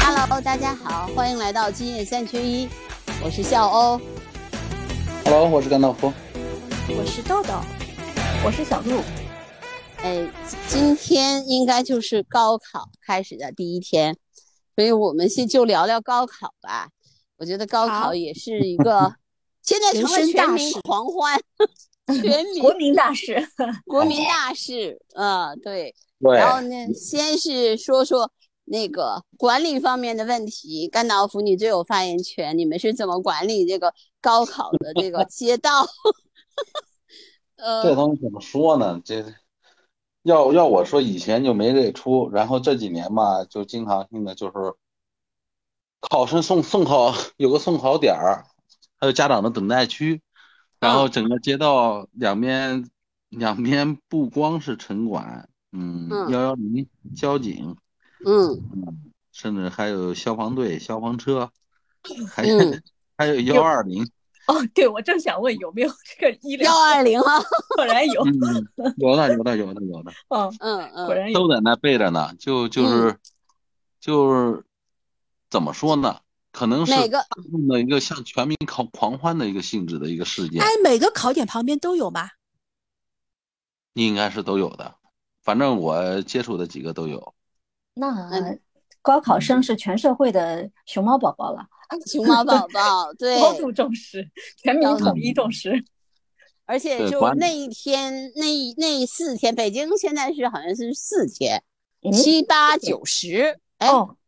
Hello，大家好，欢迎来到今夜三缺一，我是笑欧。Hello，我是甘道夫。我是豆豆，我是小鹿。哎，今天应该就是高考开始的第一天，所以我们先就聊聊高考吧。我觉得高考也是一个 现在成了人生全民狂欢，全民国民大事，国民大事。嗯，对。对然后呢，先是说说那个管理方面的问题。甘道夫，你最有发言权，你们是怎么管理这个高考的这个街道？呃，这东西怎么说呢？这要要我说，以前就没这出，然后这几年吧，就经常性的就是考生送送考有个送考点儿，还有家长的等待区，然后整个街道两边两边不光是城管，嗯，嗯幺幺零交警，嗯嗯，甚至还有消防队、消防车，还有嗯，还有幺二零，哦，对，我正想问有没有这个医疗幺，二零啊，果然有，嗯，有的有的有的有的。嗯，嗯嗯果然有，都在那备着呢，就就是就是怎么说呢？可能是哪个用的一个像全民考狂欢的一个性质的一个事件哎，，每个考点旁边都有吗？应该是都有的。反正我接触的几个都有。那嗯高考生是全社会的熊猫宝宝了，熊猫宝宝，对，高度重视，全民统一重视。而且就那一天，那那四天，北京现在是好像是四天，嗯七八九十，哎，哦，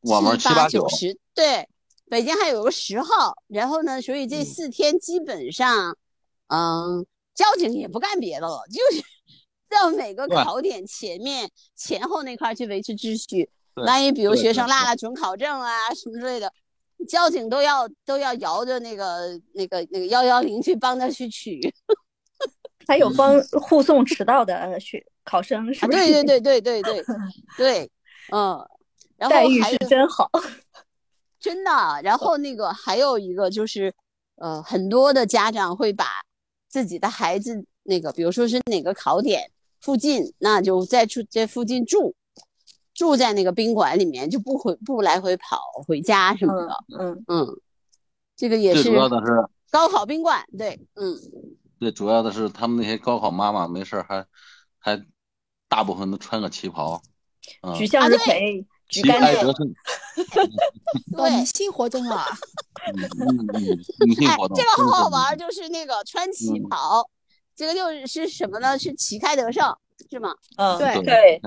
我们七七八九九十，对，北京还有个十号，然后呢，所以这嗯四天基本上，嗯，交警也不干别的了，就是到每个考点前面前后那块儿去维持秩序。万一比如学生落了准考证啊什么之类的，交警都要都要摇着那个那个那个幺幺零去帮他去取。还有帮护送迟到的学考生，是啊，不是？对对对对对对 对，嗯，然后待遇是真好。真的，然后那个还有一个就是，呃，很多的家长会把自己的孩子那个，比如说是哪个考点附近，那就在住在附近住，住在那个宾馆里面，就不回不来回跑回家什么的。嗯，嗯，这个也最是主要的是，高考宾馆，对，嗯，最主要的是他们那些高考妈妈没事儿还还大部分都穿个旗袍，嗯，举向日葵，举旗竿剑开得胜，哦，明对。星活动了，嗯嗯嗯，女性哎活，动，这个好好玩儿，就是那个穿旗嗯袍，这个就是什么呢？是旗开得胜，是吗？嗯，对对，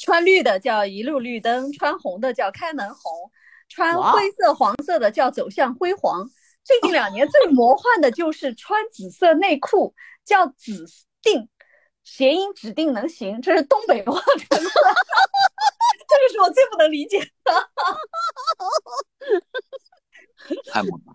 穿绿的叫一路绿灯，穿红的叫开门红，穿灰色、黄色的叫走向辉煌。最近两年最 魔幻的就是穿紫色内裤，叫紫定，谐音指定能行，这是东北话传过来的，这个是我最不能理解的，太猛了。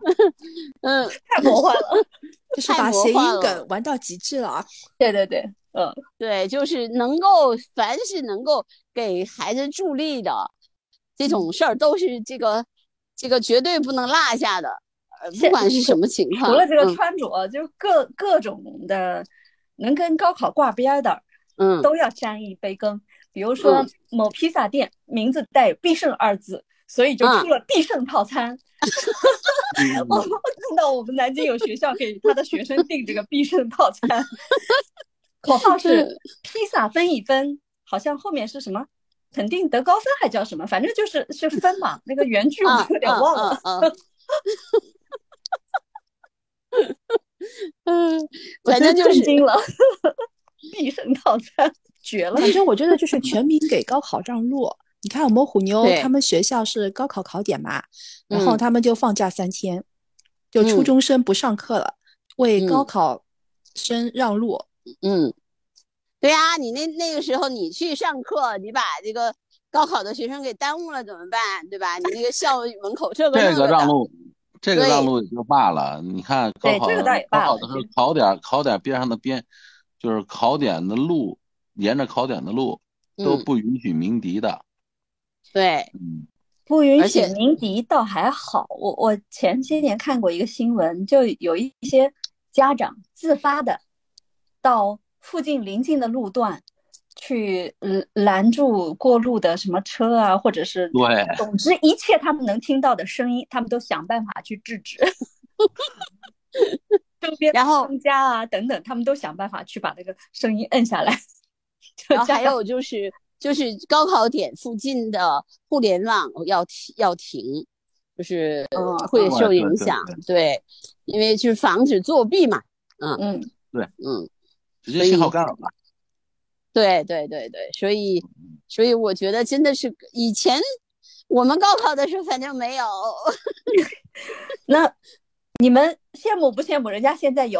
嗯，太魔幻了。就是把谐音梗玩到极致了啊！对对对，嗯，对，就是能够，凡是能够给孩子助力的这种事儿，都是这个这个绝对不能落下的，呃，不管是什么情况。除了这个嗯穿着，就各各种的能跟高考挂边儿的，嗯，都要沾一杯羹。比如说嗯某披萨店名字带有“必胜”二字，所以就嗯出了必胜套餐。我我看到我们南京有学校给他的学生订这个必胜套餐，口号是披萨分一分，好像后面是什么？肯定得高分还叫什么？反正就是是分嘛。那个原句我嗯有点忘了。嗯 反正就是震惊了，必胜套餐绝了。反正我觉得就是全民给高考让路。你看我们虎妞他们学校是高考考点嘛，然后嗯他们就放假三天，就初嗯中生不上课了，为高嗯考生让路。嗯，对呀、你那那个时候你去上课，你把这个高考的学生给耽误了怎么办？对吧？你那个校 门口这个这个让路，这个对让路也就罢了。你看高考，对这个倒也罢了高考的时候，考点考点边上的边，就是考点的路，沿着考点的路都嗯，不允许鸣笛的。对，嗯，不允许鸣笛倒还好，我我前些年看过一个新闻，就有一些家长自发的到附近邻近的路段去嗯拦住过路的什么车啊，或者是对，总之一切他们能听到的声音，他们都想办法去制止。周边然后商家啊等等，他们都想办法去把那个声音摁下来。然后还有就是就是高考点附近的互联网要停要停，就是嗯会受对对对影响，对，因为就是防止作弊嘛，嗯，嗯，对，嗯直接信号干扰吧。对对对对，所以所以我觉得真的是以前我们高考的时候反正没有，那你们羡慕不羡慕人家现在有？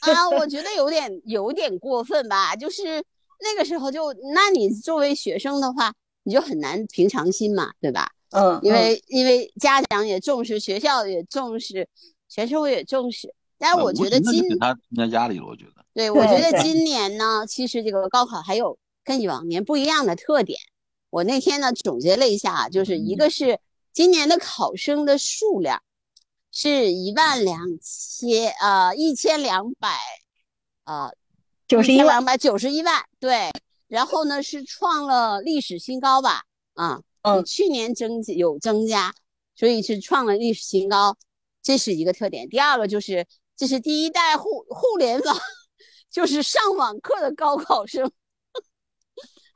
啊，我觉得有点有点过分吧，就是那个时候就，那你作为学生的话，你就很难平常心嘛，对吧？嗯，因为因为家长也重视，学校也重视，全社会也重视。但是我觉得今给他增加压力了，我觉得。对，我觉得今年呢，其实这个高考还有跟往年不一样的特点。我那天呢总结了一下啊，就是一个是今年的考生的数量是一万两千呃一千两百呃九十一万，两百九十一万，对。然后呢是创了历史新高吧，啊，嗯比去年增有增加，所以是创了历史新高，这是一个特点。第二个就是这是第一代互互联网，就是上网课的高考生，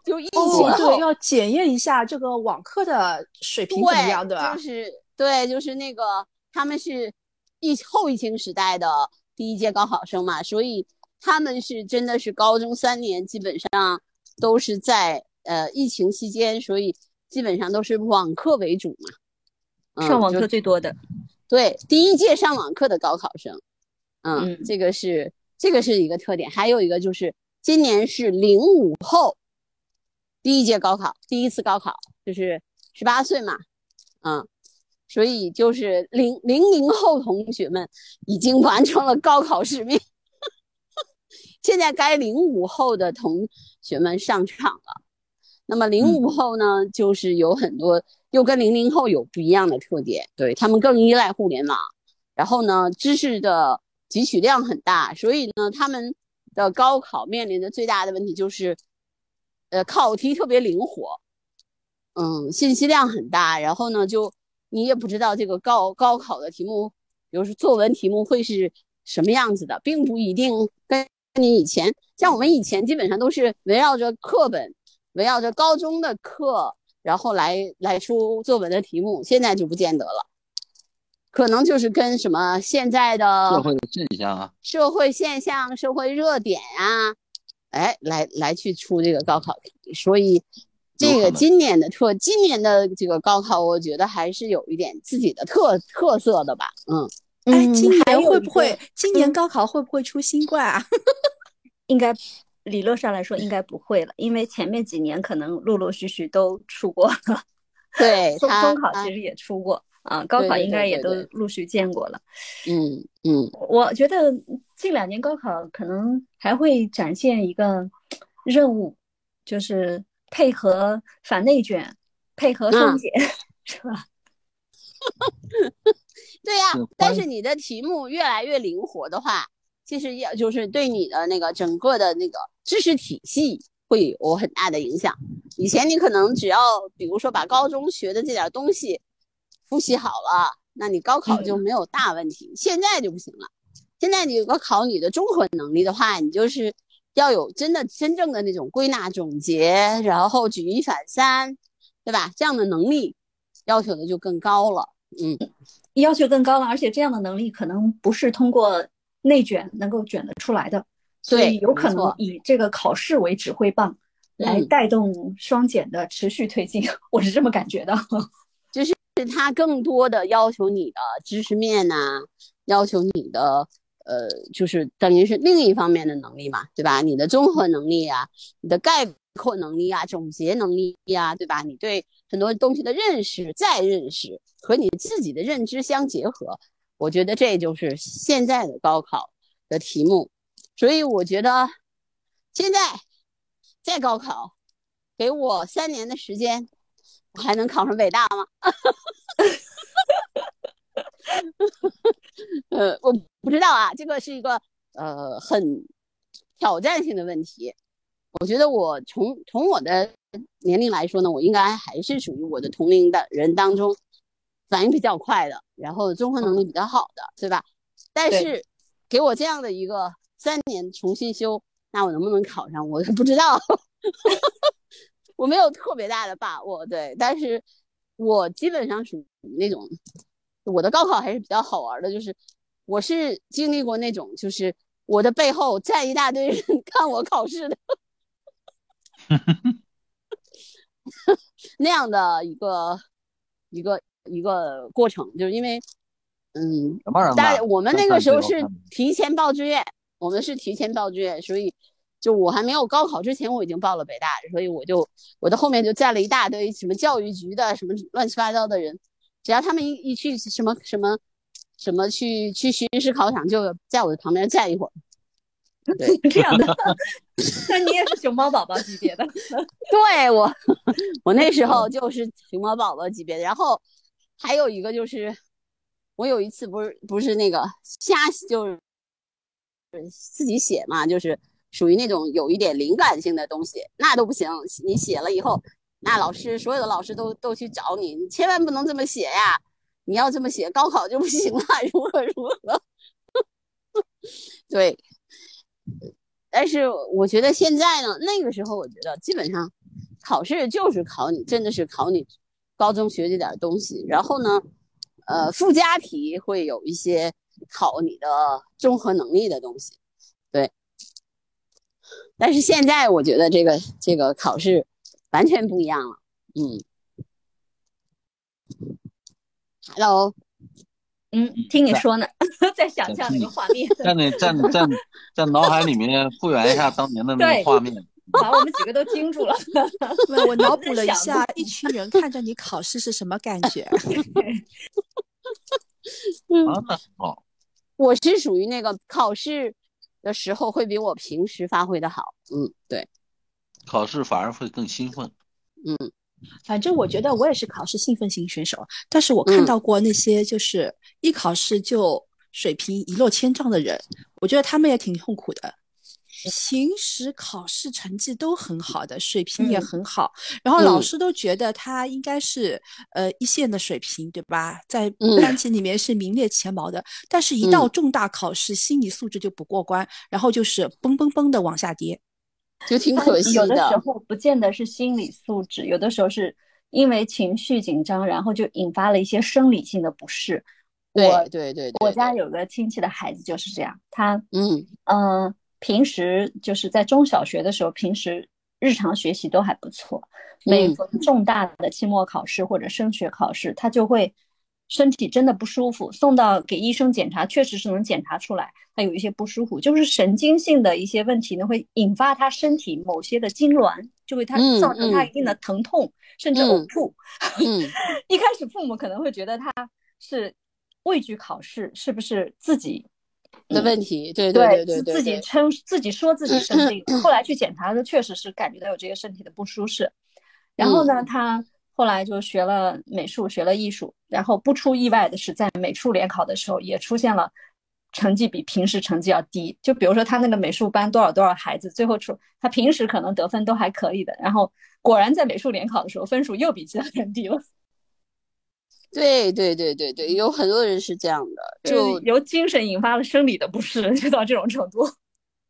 就疫情哦，对，要检验一下这个网课的水平怎么样，对吧就？是对，就是那个他们是疫后疫情时代的第一届高考生嘛，所以他们是真的是高中三年基本上都是在呃疫情期间，所以基本上都是网课为主嘛。嗯上网课最多的。对，第一届上网课的高考生，嗯，嗯这个是这个是一个特点，还有一个就是今年是零五后第一届高考，第一次高考就是十八岁嘛，嗯，所以就是零零零后同学们已经完成了高考使命，现在该零五后的同学们上场了。那么零五后呢，就是有很多又跟零零后有不一样的特点，对他们更依赖互联网，然后呢，知识的汲取量很大，所以呢，他们的高考面临的最大的问题就是，呃，考题特别灵活，嗯，信息量很大，然后呢，就你也不知道这个高高考的题目，比如说作文题目会是什么样子的，并不一定跟你以前像我们以前基本上都是围绕着课本。围绕着高中的课，然后来来出作文的题目，现在就不见得了，可能就是跟什么现在的社会的现象啊，社会现象、社会热点啊，哎，来来去出这个高考题。所以，这个今年的特，今年的这个高考，我觉得还是有一点自己的特特色的吧。嗯，哎，嗯今年还会不会？今年高考会不会出新冠啊？应该理论上来说应该不会了，因为前面几年可能陆陆续续都出过了，中对中，中考其实也出过啊，高考应该也都陆续见过了。嗯嗯，我觉得近两年高考可能还会展现一个任务，就是配合反内卷，配合双嗯减，是吧？对呀、但是你的题目越来越灵活的话，其实要就是对你的那个整个的那个知识体系会有很大的影响。以前你可能只要比如说把高中学的这点东西复习好了，那你高考就没有大问题。现在就不行了，现在你如果考你的综合能力的话，你就是要有真的真正的那种归纳总结，然后举一反三，对吧？这样的能力要求的就更高了。嗯。要求更高了，而且这样的能力可能不是通过内卷能够卷得出来的，所以有可能以这个考试为指挥棒，来嗯带动双减的持续推进，我是这么感觉的。就是他更多的要求你的知识面呐、要求你的呃，就是等于是另一方面的能力嘛，对吧？你的综合能力啊，你的概括能力啊，总结能力呀、对吧？你对很多东西的认识、再认识和你自己的认知相结合，我觉得这就是现在的高考的题目。所以我觉得现在再高考，给我三年的时间，我还能考上北大吗？呃，我不知道啊，这个是一个呃很挑战性的问题。我觉得我从从我的年龄来说呢，我应该还是属于我的同龄的人当中反应比较快的，然后综合能力比较好的，对吧？但是给我这样的一个三年重新修，那我能不能考上，我 不知道，我没有特别大的把握，对，但是我基本上属于那种，我的高考还是比较好玩的，就是我是经历过那种，就是我的背后站一大堆人 看我考试的 那样的一个一个一个过程，就是因为，嗯，什么人但？我们那个时候是提前报志愿，我们是提前报志愿，所以就我还没有高考之前，我已经报了北大，所以我就我的后面就站了一大堆什么教育局的什么乱七八糟的人，只要他们一一去什么什么什么去去巡视考场，就在我的旁边站一会儿。这样的，那你也是熊猫宝宝级别的，对我，我那时候就是熊猫宝宝级别的。然后还有一个就是，我有一次不是不是那个瞎就是自己写嘛，就是属于那种有一点灵感性的东西，那都不行。你写了以后，那老师所有的老师都都去找你，你千万不能这么写呀！你要这么写，高考就不行了，如何如何？对。但是我觉得现在呢，那个时候我觉得基本上考试就是考你，真的是考你高中学这点东西。然后呢，呃，附加题会有一些考你的综合能力的东西，对。但是现在我觉得这个这个考试完全不一样了，嗯。Hello，嗯，听你说呢，在想象那个画面，在你在你在你在脑海里面复原一下当年的那个画面。把我们几个都惊住了。我脑补了一下，一群人看着你考试是什么感觉？嗯啊，好。我是属于那个考试的时候会比我平时发挥的好，嗯，对，考试反而会更兴奋。嗯。反正我觉得我也是考试兴奋型选手，但是我看嗯到过那些就是一考试就水平一落千丈的人，我觉得他们也挺痛苦的。平时考试成绩都很好的，水平也嗯很好，然后老嗯师都觉得他应该是呃一线的水平，对吧？在嗯班级里面是名列前茅的，但是一到重大考试，心理素质就不过关，然后就是嘣嘣嘣的往下跌。就挺可惜的有的时候不见得是心理素质，有的时候是因为情绪紧张，然后就引发了一些生理性的不适。对对对对，我家有个亲戚的孩子就是这样，他嗯。嗯、呃平时就是在中小学的时候，平时日常学习都还不错，每嗯逢重大的期末考试或者升学考试，他就会身体真的不舒服，送到给医生检查，确实是能检查出来他有一些不舒服，就是神经性的一些问题呢，会引发他身体某些的痉挛，就会他嗯造成他嗯一定的疼痛，甚至嗯呕吐。嗯 一开始父母可能会觉得他是畏惧考试，是不是自己的问题，对对对对，自己称自己说自己生病，后来去检查的确实是感觉到有这些身体的不舒适。然后呢，他后来就学了美术，学了艺术，然后不出意外的是，在美术联考的时候也出现了成绩比平时成绩要低。就比如说他那个美术班多少多少孩子，最后出他平时可能得分都还可以的，然后果然在美术联考的时候分数又比其他人低了。对对对对对，有很多人是这样的，就由精神引发了生理的不适，就到这种程度。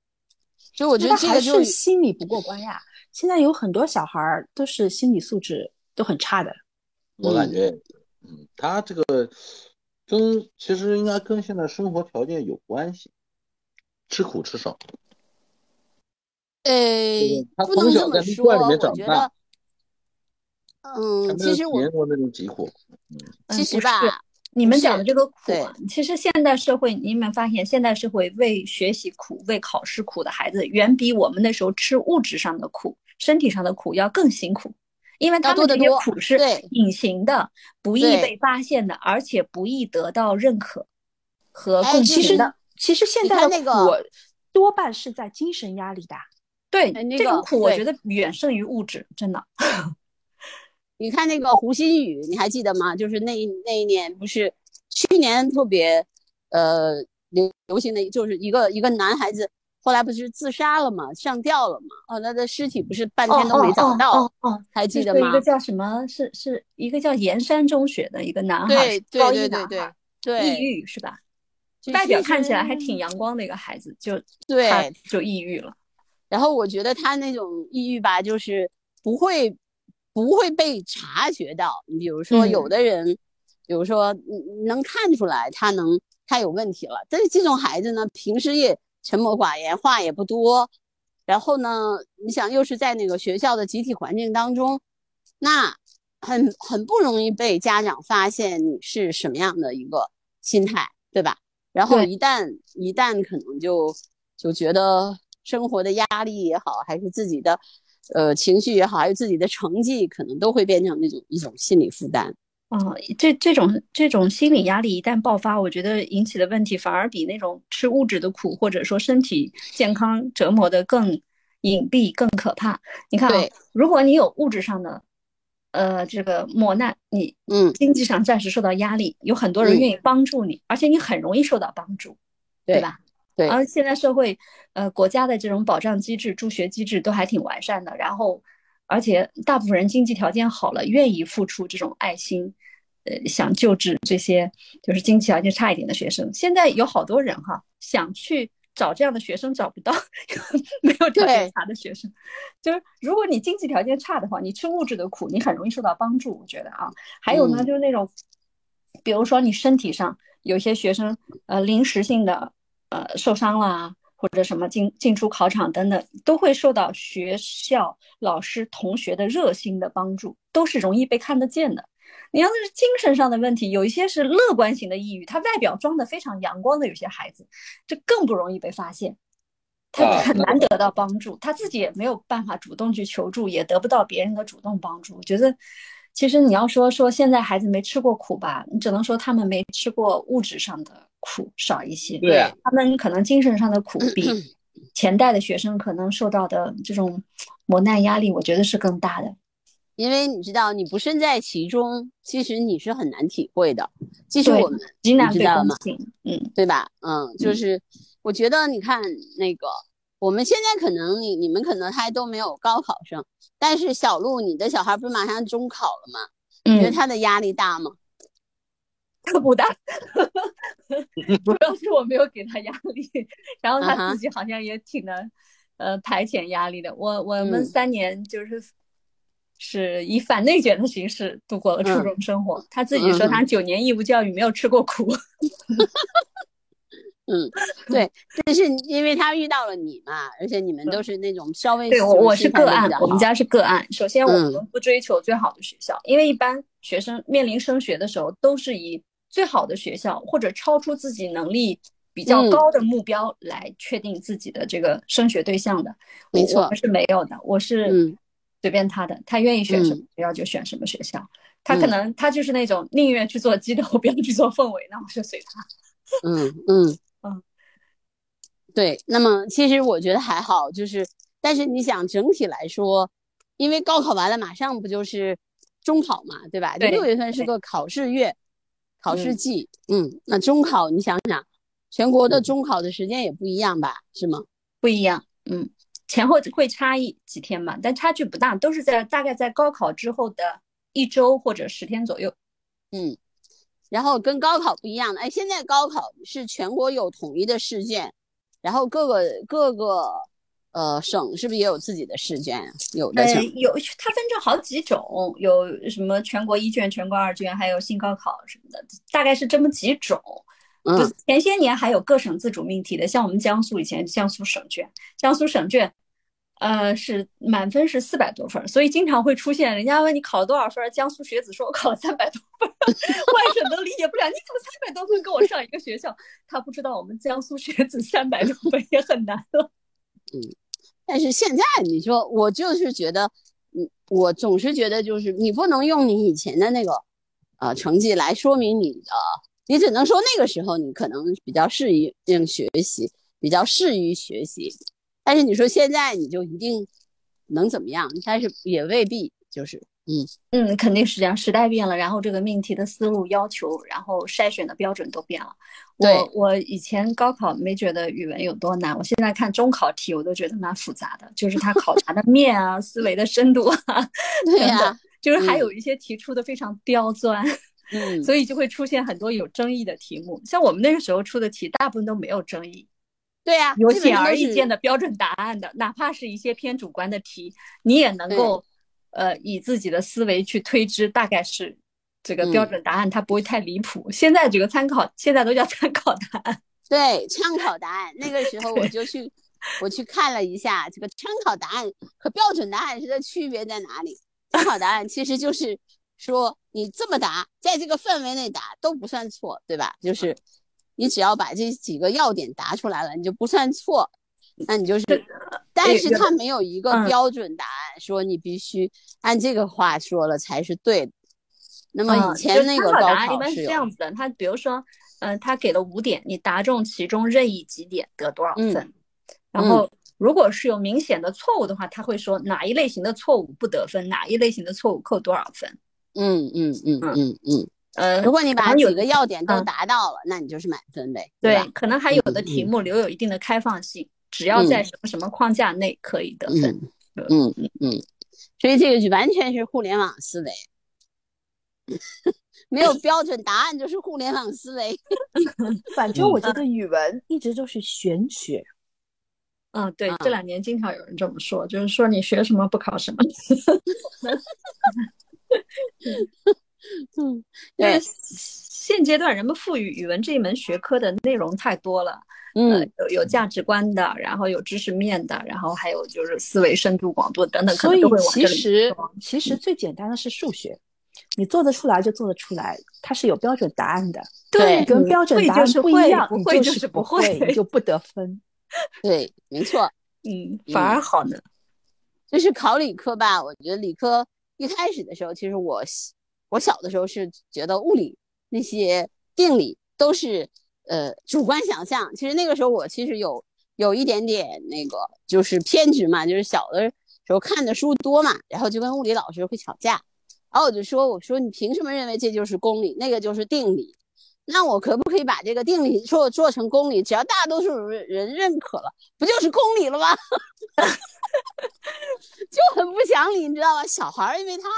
就我觉得这个就还是心理不过关呀。现在有很多小孩儿都是心理素质都很差的。我感觉，嗯，他这个跟其实应该跟现在生活条件有关系，吃苦吃少。呃他不能从小在这么说，蜜罐里面我长大觉得，嗯，其实我过那种疾苦。嗯其实不是吧，你们讲的这个苦啊，其实现代社会，你有没有发现，现代社会为学习苦、为考试苦的孩子，远比我们那时候吃物质上的苦、身体上的苦要更辛苦，因为他们这些苦是隐形的、不易被发现的，而且不易得到认可和哎其实共情的。其实现在的苦那个多半是在精神压力大。对，哎那这种苦我觉得远胜于物质，真的。你看那个胡鑫宇，你还记得吗？就是那一那一年，不是去年特别呃流流行的，就是一个一个男孩子后来不是自杀了嘛？上吊了嘛？哦，他的尸体不是半天都没找到，哦哦，还记得吗？一个叫什么？是是一个叫盐山中学的一个男孩，对对对对对对，抑郁是吧？外表看起来还挺阳光的一个孩子，就对就抑郁了。然后我觉得他那种抑郁吧，就是不会不会被察觉到。你比如说，有的人，比如说能看出来他能他有问题了，但是这种孩子呢，平时也沉默寡言，话也不多。然后呢，你想又是在那个学校的集体环境当中，那很很不容易被家长发现你是什么样的一个心态，对吧？然后一旦一旦可能就就觉得生活的压力也好，还是自己的呃情绪也好，还是自己的成绩，可能都会变成那种一种心理负担。哦，这这种这种心理压力一旦爆发，我觉得引起的问题反而比那种吃物质的苦，或者说身体健康折磨的更隐蔽、更可怕。你看啊，如果你有物质上的。呃，这个磨难，你嗯，经济上暂时受到压力，有很多人愿意帮助你，而且你很容易受到帮助，对吧？对。而现在社会，呃，国家的这种保障机制、助学机制都还挺完善的，然后，而且大部分人经济条件好了，愿意付出这种爱心，呃，想救治这些就是经济条件差一点的学生。现在有好多人哈，想去。找这样的学生找不到，没有条件差的学生，就是如果你经济条件差的话，你吃物质的苦，你很容易受到帮助。我觉得啊，还有呢，就是那种，比如说你身体上有些学生，呃，临时性的呃受伤了，或者什么进进出考场等等，都会受到学校老师同学的热心的帮助，都是容易被看得见的。你要是精神上的问题，有一些是乐观型的抑郁，他外表装的非常阳光的，有些孩子，这更不容易被发现，他很难得到帮助，他自己也没有办法主动去求助，也得不到别人的主动帮助。我觉得，其实你要说说现在孩子没吃过苦吧，你只能说他们没吃过物质上的苦少一些，对他们可能精神上的苦 比前代的学生可能受到的这种磨难压力，我觉得是更大的。因为你知道，你不身在其中，其实你是很难体会的。其实我们你知道吗？嗯，对吧？嗯，就是我觉得，你看那个，我们现在可能你你们可能还都没有高考生，但是小鹿，你的小孩不是马上中考了吗？你觉得他的压力大吗？他不大，主要是我没有给他压力，然后他自己好像也挺能呃排遣压力的。我我们三年就是。是以反内卷的形式度过了初中生活。他自己说，他九年义务教育没有吃过苦。嗯，对，但是因为他遇到了你嘛，而且你们都是那种稍微对我我是个案，我们家是个案。首先，我们不追求最好的学校，因为一般学生面临升学的时候，都是以最好的学校或者超出自己能力比较高的目标来确定自己的这个升学对象的。没错，我是没有的，我是。随便他的，他愿意选什么学校就选什么学校。他可能他就是那种宁愿去做鸡头，不要去做凤尾，那我就随他。嗯嗯嗯，对。那么其实我觉得还好，就是但是你想整体来说，因为高考完了，马上不就是中考嘛，对吧？六月份是个考试月，考试季。嗯，那中考你想想，全国的中考的时间也不一样吧？是吗？不一样。嗯。前后会差一几天嘛，但差距不大，都是在大概在高考之后的一周或者十天左右。嗯，然后跟高考不一样的，哎，现在高考是全国有统一的试卷，然后各个各个呃省是不是也有自己的试卷？有的省有，它分成好几种，有什么全国一卷、全国二卷，还有新高考什么的，大概是这么几种。嗯，前些年还有各省自主命题的，像我们江苏以前江苏省卷，江苏省卷，呃，是满分是四百多分，所以经常会出现人家问你考了多少分，江苏学子说我考了三百多分，外省都理解不了，你怎么三百多分跟我上一个学校？他不知道我们江苏学子三百多分也很难了。嗯，但是现在你说我就是觉得，嗯，我总是觉得就是你不能用你以前的那个呃成绩来说明你的。你只能说那个时候你可能比较适应学习，比较适于学习，但是你说现在你就一定能怎么样？但是也未必。就是嗯。嗯，肯定是这样，时代变了，然后这个命题的思路、要求，然后筛选的标准都变了。我我以前高考没觉得语文有多难，我现在看中考题我都觉得蛮复杂的，就是它考察的面啊、思维的深度啊，对呀、等等就是还嗯。有一些题出的非常刁钻，嗯，所以就会出现很多有争议的题目。像我们那个时候出的题，大部分都没有争议，对呀、有显而易见的标准答案的，哪怕是一些偏主观的题，你也能够呃以自己的思维去推知，大概是这个标嗯准答案，它不会太离谱。现在这个参考，现在都叫参考答案。对参考答案。那个时候我 就去我去看了一下这个参考答案和标准答案的区别在哪里。参考答案其实就是说你这么答，在这个范围内答都不算错，对吧？就是你只要把这几个要点答出来了，你就不算错。那你就是，但是他没有一个嗯标准答案，说你必须按这个话说了才是对的。那么嗯以前那个高就参考答案一般是这，样子的，他比如说，呃，他给了五点，你答中其中任意几点得多少嗯分？然后如果是有明显的错误的话，他会说哪一类型的错误不得分，哪一类型的错误扣多少分。嗯嗯嗯嗯嗯。呃，如果你把几个要点都嗯达到了，那你就是满分呗，对吧？，可能还有的嗯题目留有一定的开放性，只要在什么什么框架内可以得分。嗯嗯嗯，所以这个就完全是互联网思维，没有标准答案就是互联网思维。反正我觉得语文一直都是玄学。嗯，对，啊这两年经常有人这么说，就是说你学什么不考什么。嗯，就是对，现阶段人们赋予语文这一门学科的内容太多了，呃嗯，有有价值观的，然后有知识面的，然后还有就是思维深度、广度等等，可所以能都会往其这里实走其实最简单的是数学，你做得出来就做得出来，它是有标准答案的。对跟标准答案是不一样，不会你就就是不不会，会你就不得分。对，没错，嗯，反而好呢。就是考理科吧。我觉得理科一开始的时候，其实我我小的时候是觉得物理那些定理都是呃主观想象。其实那个时候我其实有有一点点那个就是偏执嘛，就是小的时候看的书多嘛，然后就跟物理老师会吵架。然后我就说，我说你凭什么认为这就是公理，那个就是定理？那我可不可以把这个定理做做成公理？只要大多数人认可了，不就是公理了吗？就很不讲理，你知道吧？小孩因为他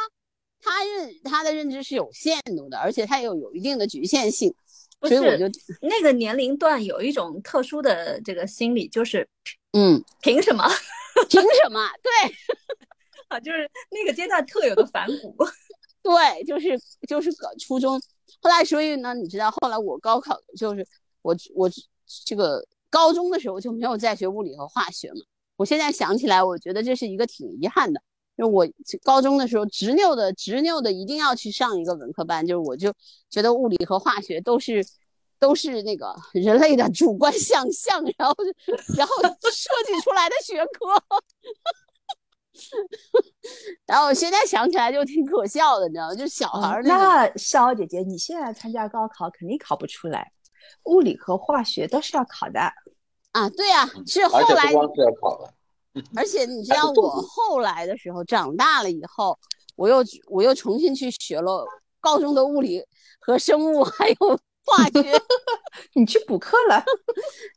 他认他的认知是有限度的，而且他有有一定的局限性，所以我就那个年龄段有一种特殊的这个心理，就是嗯，凭什么凭什么？对啊？就是那个阶段特有的反骨。对，就是就是搞初中，后来所以呢，你知道后来我高考就是我我这个高中的时候就没有再学物理和化学嘛。我现在想起来，我觉得这是一个挺遗憾的。就我高中的时候执拗的执拗的一定要去上一个文科班，就是我就觉得物理和化学都是都是那个人类的主观想象，然后然后 设计出来的学科。然后现在想起来就挺可笑的，你知道吗？就小孩儿那种。那逍遥姐姐，你现在参加高考肯定考不出来，物理和化学都是要考的。啊，对啊，是后而且来不光是要考的，而且你知道，我后来的时候长大了以后，我又我又重新去学了高中的物理和生物，还有化学。你去补课了？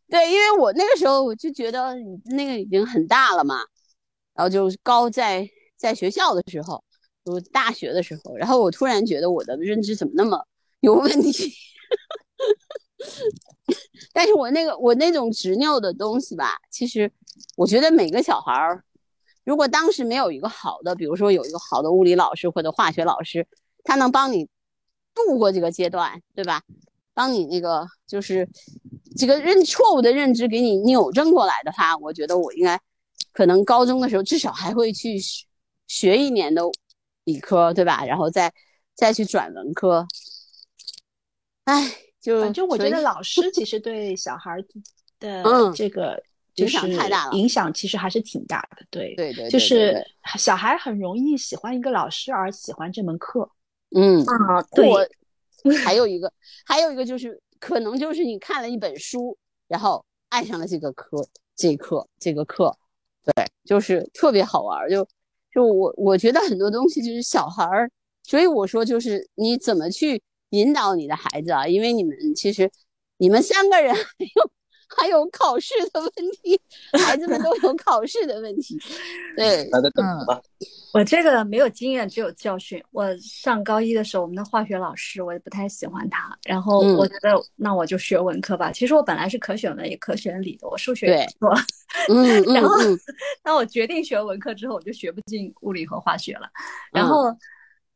对，因为我那个时候我就觉得你那个已经很大了嘛，然后就高在在学校的时候，就大学的时候，然后我突然觉得我的认知怎么那么有问题。但是我那个我那种执拗的东西吧，其实我觉得每个小孩儿，如果当时没有一个好的，比如说有一个好的物理老师或者化学老师，他能帮你度过这个阶段，对吧？帮你那个就是这个认错误的认知给你扭正过来的话，我觉得我应该可能高中的时候至少还会去学学一年的理科，对吧？然后再再去转文科。哎，就反正我觉得老师其实对小孩子的嗯这个就影响太大了影响其实还是挺大的。对，对对，对对就是小孩很容易喜欢一个老师而喜欢这门课。嗯，啊，对，还有一个，还有一个就是，可能就是你看了一本书，然后爱上了这个科，这一课，这个课，对，就是特别好玩。就就我我觉得很多东西就是小孩儿，所以我说就是你怎么去引导你的孩子啊？因为你们其实你们三个人 还有还有考试的问题，孩子们都有考试的问题，对，来的更吧。我这个没有经验，只有教训。我上高一的时候，我们的化学老师我也不太喜欢他，然后我觉得那我就学文科吧。其实我本来是可选文也可选理的，我数学也不错。嗯 然后 当我决定学文科之后，我就学不进物理和化学了。然后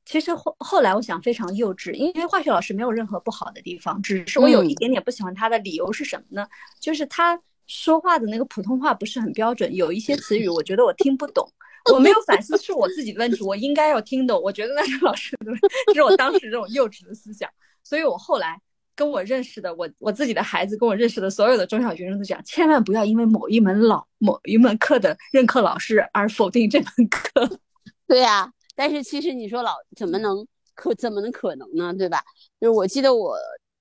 其实后后来我想非常幼稚，因为化学老师没有任何不好的地方，只是我有一点点不喜欢他的理由是什么呢？就是他说话的那个普通话不是很标准，有一些词语我觉得我听不懂。我没有反思是我自己的问题，我应该要听懂。我觉得那是老师的，这是我当时这种幼稚的思想。所以我后来跟我认识的我我自己的孩子，跟我认识的所有的中小学生都讲，千万不要因为某一门老某一门课的任课老师而否定这门课。对呀，但是其实你说老怎么能可怎么能可能呢？对吧？就是我记得我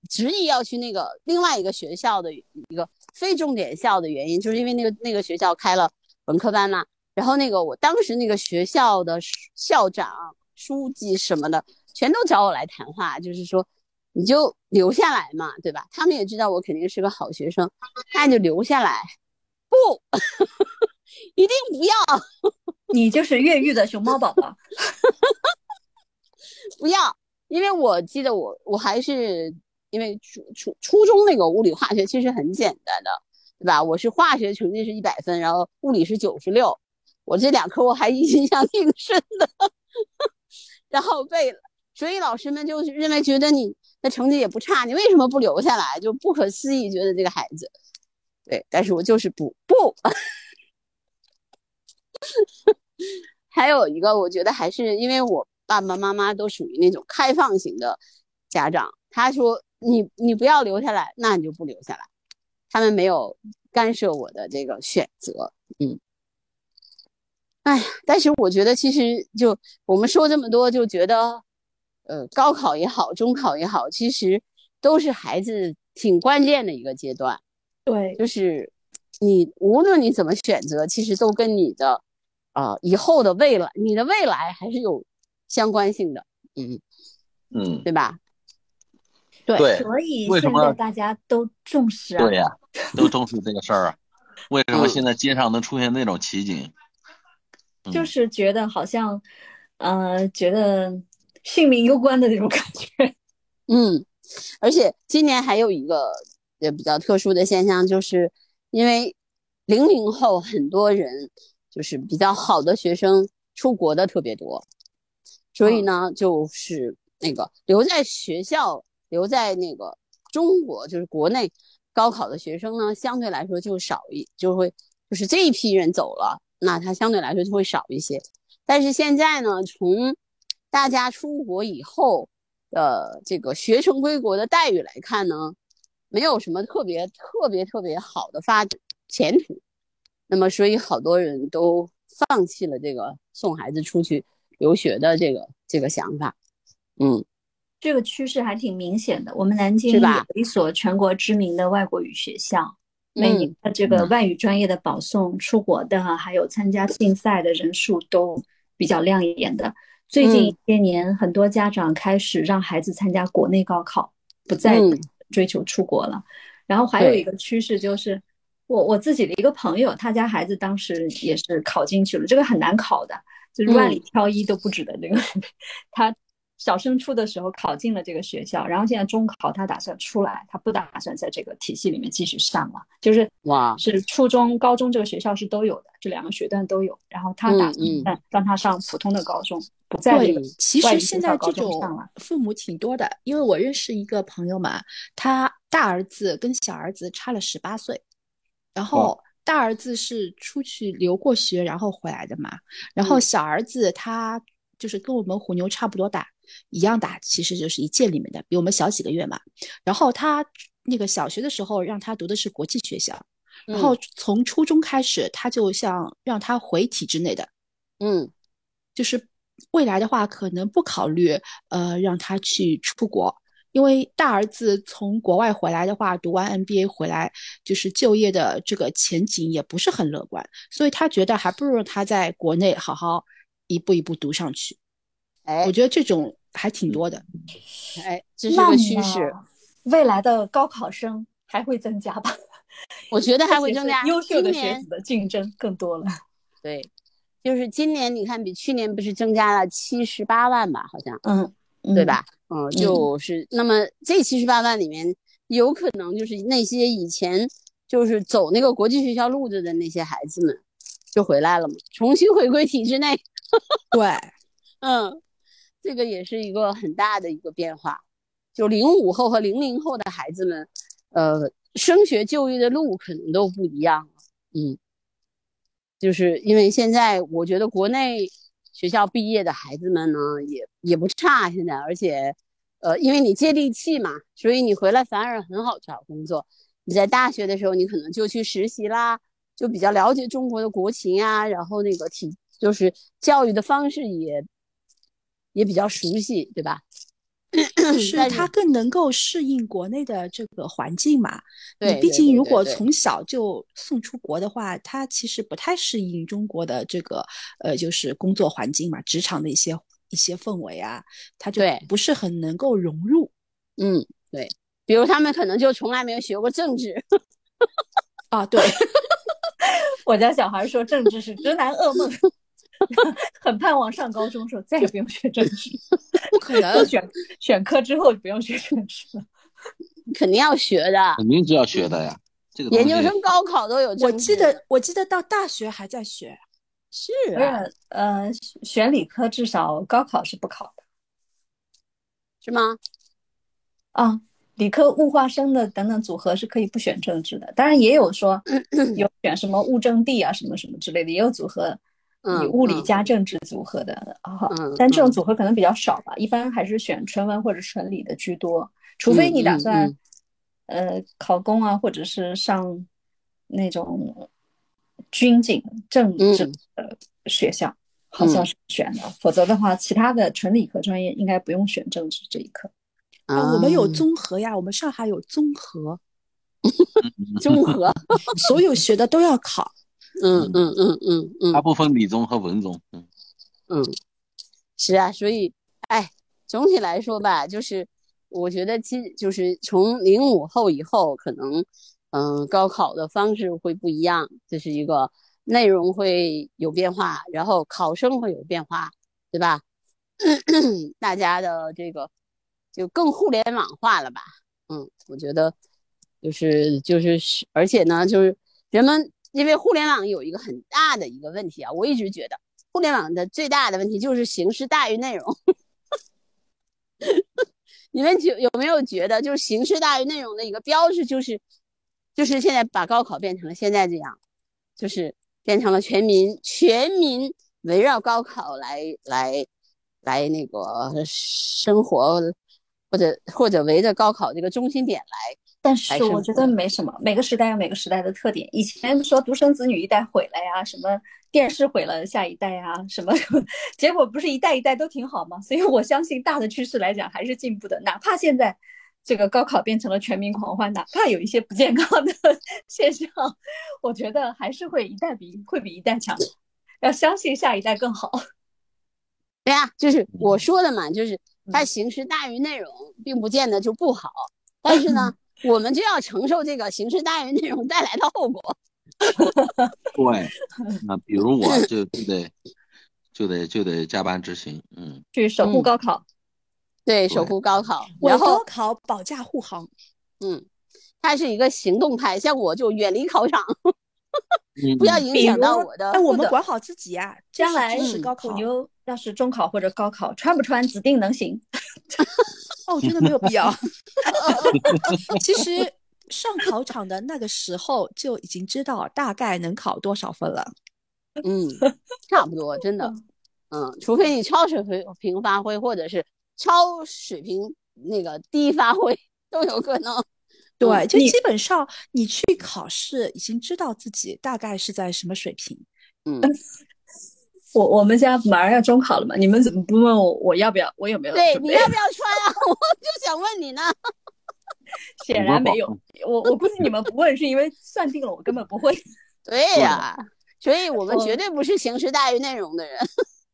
执意要去那个另外一个学校的一个非重点校的原因，就是因为那个那个学校开了文科班嘛。然后那个，我当时那个学校的校长、书记什么的，全都找我来谈话，就是说，你就留下来嘛，对吧？他们也知道我肯定是个好学生，那就留下来。不，一定不要。你就是越狱的熊猫宝宝。不要，因为我记得我我还是因为初初初中那个物理化学其实很简单的，对吧？我是化学成绩是一百分，然后物理是九十六。我这两科我还印象挺深的，然后背了，所以老师们就认为觉得你的成绩也不差，你为什么不留下来？就不可思议，觉得这个孩子，对，但是我就是不不。还有一个，我觉得还是因为我爸爸妈妈都属于那种开放型的家长，他说你你不要留下来，那你就不留下来，他们没有干涉我的这个选择，嗯。哎呀，但是我觉得其实就我们说这么多，就觉得，呃，高考也好，中考也好，其实都是孩子挺关键的一个阶段。对，就是你无论你怎么选择，其实都跟你的啊以后的未来，你的未来还是有相关性的。嗯嗯，对吧？对，所以为什么大家都重视啊？对呀，都重视这个事儿啊？为什么现在街上能出现那种奇景？就是觉得好像，呃，觉得性命攸关的那种感觉。嗯，而且今年还有一个也比较特殊的现象，就是因为零零后很多人就是比较好的学生出国的特别多，所以呢，就是那个留在学校、留在那个中国，就是国内高考的学生呢，相对来说就少一，就会就是这一批人走了。那他相对来说就会少一些，但是现在呢，从大家出国以后的这个学成归国的待遇来看呢，没有什么特别特别特别好的发展前途。那么，所以好多人都放弃了这个送孩子出去留学的这个这个想法。嗯，这个趋势还挺明显的。我们南京有一所全国知名的外国语学校。每年的这个外语专业的保送出国的，还有参加竞赛的人数都比较亮眼的。最近一些年，很多家长开始让孩子参加国内高考，不再追求出国了。然后还有一个趋势就是，我我自己的一个朋友，他家孩子当时也是考进去了，这个很难考的，就是万里挑一都不止的这个 他。小升初的时候考进了这个学校，然后现在中考他打算出来，他不打算在这个体系里面继续上了。就是哇，是初中、高中这个学校是都有的，这两个学段都有。然后他打算让他上普通的高中，不在这个其实现在这种父母挺多的，因为我认识一个朋友嘛，他大儿子跟小儿子差了十八岁，然后大儿子是出去留过学然后回来的嘛，然后小儿子他就是跟我们虎妞差不多大。一样大，其实就是一届里面的，比我们小几个月嘛。然后他那个小学的时候让他读的是国际学校，然后从初中开始他就像让他回体制内的，嗯，就是未来的话可能不考虑呃让他去出国，因为大儿子从国外回来的话，读完 MBA 回来就是就业的这个前景也不是很乐观，所以他觉得还不如他在国内好好。一步一步读上去。哎，我觉得这种还挺多的。哎，这是个趋势。未来的高考生还会增加吧？我觉得还会增加。优秀的学子的竞争更多了。对，就是今年你看比去年不是增加了七十八万吧？好像，嗯，对吧？嗯，就是那么这七十八万里面，有可能就是那些以前就是走那个国际学校路子的那些孩子们就回来了嘛，重新回归体制内。对，嗯，这个也是一个很大的一个变化。就零五后和零零后的孩子们，呃，升学就业的路可能都不一样了。嗯，就是因为现在我觉得国内学校毕业的孩子们呢，也也不差。现在，而且，呃，因为你接地气嘛，所以你回来反而很好找工作。你在大学的时候，你可能就去实习啦，就比较了解中国的国情啊，然后那个体就是教育的方式也也比较熟悉，对吧？是他更能够适应国内的这个环境嘛？对，毕竟如果从小就送出国的话，他其实不太适应中国的这个呃，就是工作环境嘛，职场的一些一些氛围啊，他就不是很能够融入。嗯，对，比如他们可能就从来没有学过政治。啊，对，我家小孩说政治是直男噩梦。很盼望上高中时候再也不用学政治，不可能选 选科之后就不用学政治了，肯定要学的，肯定是要学的呀。这个研究生高考都有，我记得我记得到大学还在学，是啊，呃，选理科至少高考是不考的，是吗？啊，理科物化生的等等组合是可以不选政治的，当然也有说 有选什么物政地啊什么什么之类的，也有组合。以物理加政治组合的啊，但这种组合可能比较少吧，一般还是选纯文或者纯理的居多，除非你打算呃考公啊，或者是上那种军警政治。的学校，好像是选的，否则的话，其他的纯理科专业应该不用选政治这一科。啊，我们有。综合呀，我们上海有综合，综合，所有学的都要考。嗯嗯嗯嗯嗯，它不分理综和文综，嗯嗯，是啊，所以，哎，总体来说吧，就是我觉得其就是从零五后以后，可能，嗯，高考的方式会不一样，这是一个内容会有变化，然后考生会有变化，对吧？大家的这个就更互联网化了吧？嗯，我觉得就是就是，而且呢，就是人们。因为互联网有一个很大的一个问题啊，我一直觉得互联网的最大的问题就是形式大于内容。你们有有没有觉得，就是形式大于内容的一个标志，就是就是现在把高考变成了现在这样，就是变成了全民全民围绕高考来来来那个生活，或者或者围着高考这个中心点来。但是我觉得没什么，每个时代有每个时代的特点。以前说独生子女一代毁了呀，什么电视毁了下一代呀，什么，结果不是一代一代都挺好吗？所以我相信大的趋势来讲还是进步的。哪怕现在这个高考变成了全民狂欢，哪怕有一些不健康的 现象，我觉得还是会一代比会比一代强。要相信下一代更好。对呀，就是我说的嘛，就是它形式大于内容，并不见得就不好，但是呢。我们就要承受这个形式大于内容带来的后果。对，那比如我就就得就得就得加班执行，嗯，去守护高考，对，守护高考，然后高考保驾护航，嗯，他是一个行动派，像我就远离考场，不要影响到我的。哎，我们管好自己啊，将来是高考，牛要是中考或者高考，穿不穿指定能行。哦，我觉得没有必要。其实上考场的那个时候就已经知道大概能考多少分了。嗯，差不多，真的。嗯，除非你超水平发挥，或者是超水平那个低发挥都有可能。对，就基本上你去考试已经知道自己大概是在什么水平。嗯。我我们家马上要中考了嘛，你们怎么不问我我要不要，我有没有？对，你要不要 穿啊？我就想问你呢。显然没有，我我估计你们不问是因为算定了我根本不会。对呀，所以我们绝对不是形式大于内容的人。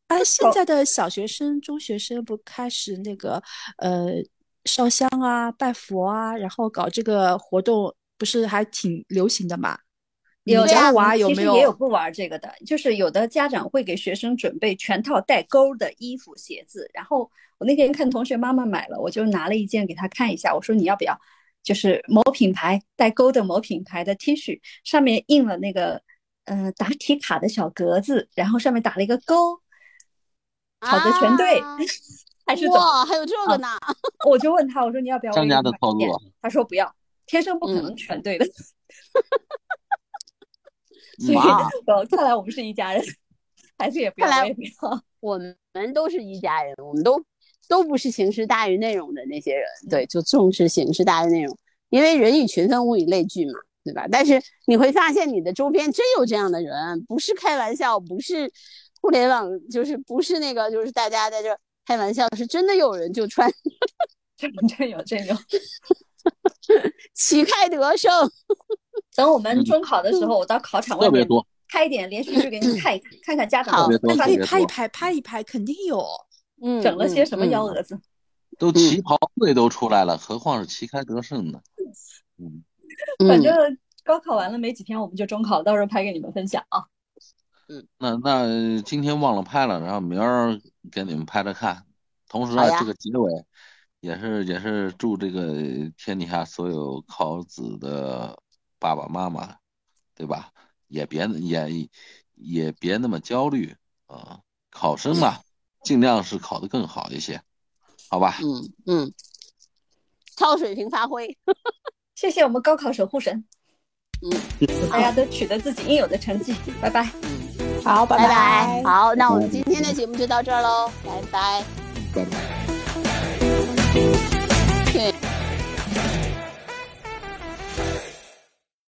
啊，现在的小学生、中学生不开始那个呃烧香啊、拜佛啊，然后搞这个活动，不是还挺流行的嘛？有家娃有没有？也有不玩这个的，就是有的家长会给学生准备全套带钩的衣服、鞋子。然后我那天看同学妈妈买了，我就拿了一件给她看一下，我说你要不要？就是某品牌带钩的某品牌的 T 恤，上面印了那个嗯答题卡的小格子，然后上面打了一个勾。好的全对，还是哇，还有这个呢？我就问他，我说你要不要？商家的套路。他说不要，天生不可能全对的。所以，看来我们是一家人，孩子也不要，我也不要。我们都是一家人，我们都都不是形式大于内容的那些人。对，就重视形式大于内容，因为人以群分，物以类聚嘛，对吧？但是你会发现，你的周边真有这样的人，不是开玩笑，不是。互联网就是不是那个，就是大家在这开玩笑，是真的有人就穿，真真有真有，旗开得胜。等我们中考的时候，我到考场外面拍一点连续剧给你看一看，看看家长们可以拍一拍，拍一拍，肯定有。嗯，整了些什么幺蛾子？都旗袍队都出来了，何况是旗开得胜呢？嗯，反正高考完了没几天，我们就中考，到时候拍给你们分享啊。嗯，那那今天忘了拍了，然后明儿给你们拍着看。同时啊，这个结尾也是也是祝这个天底下所有考子的爸爸妈妈，对吧？也别也也别那么焦虑啊。考生嘛，尽量是考得更好一些，好吧？嗯嗯，超水平发挥。谢谢我们高考守护神。嗯，大家都取得自己应有的成绩。拜拜。好，拜拜。好，那我们今天的节目就到这儿喽，拜拜。拜拜。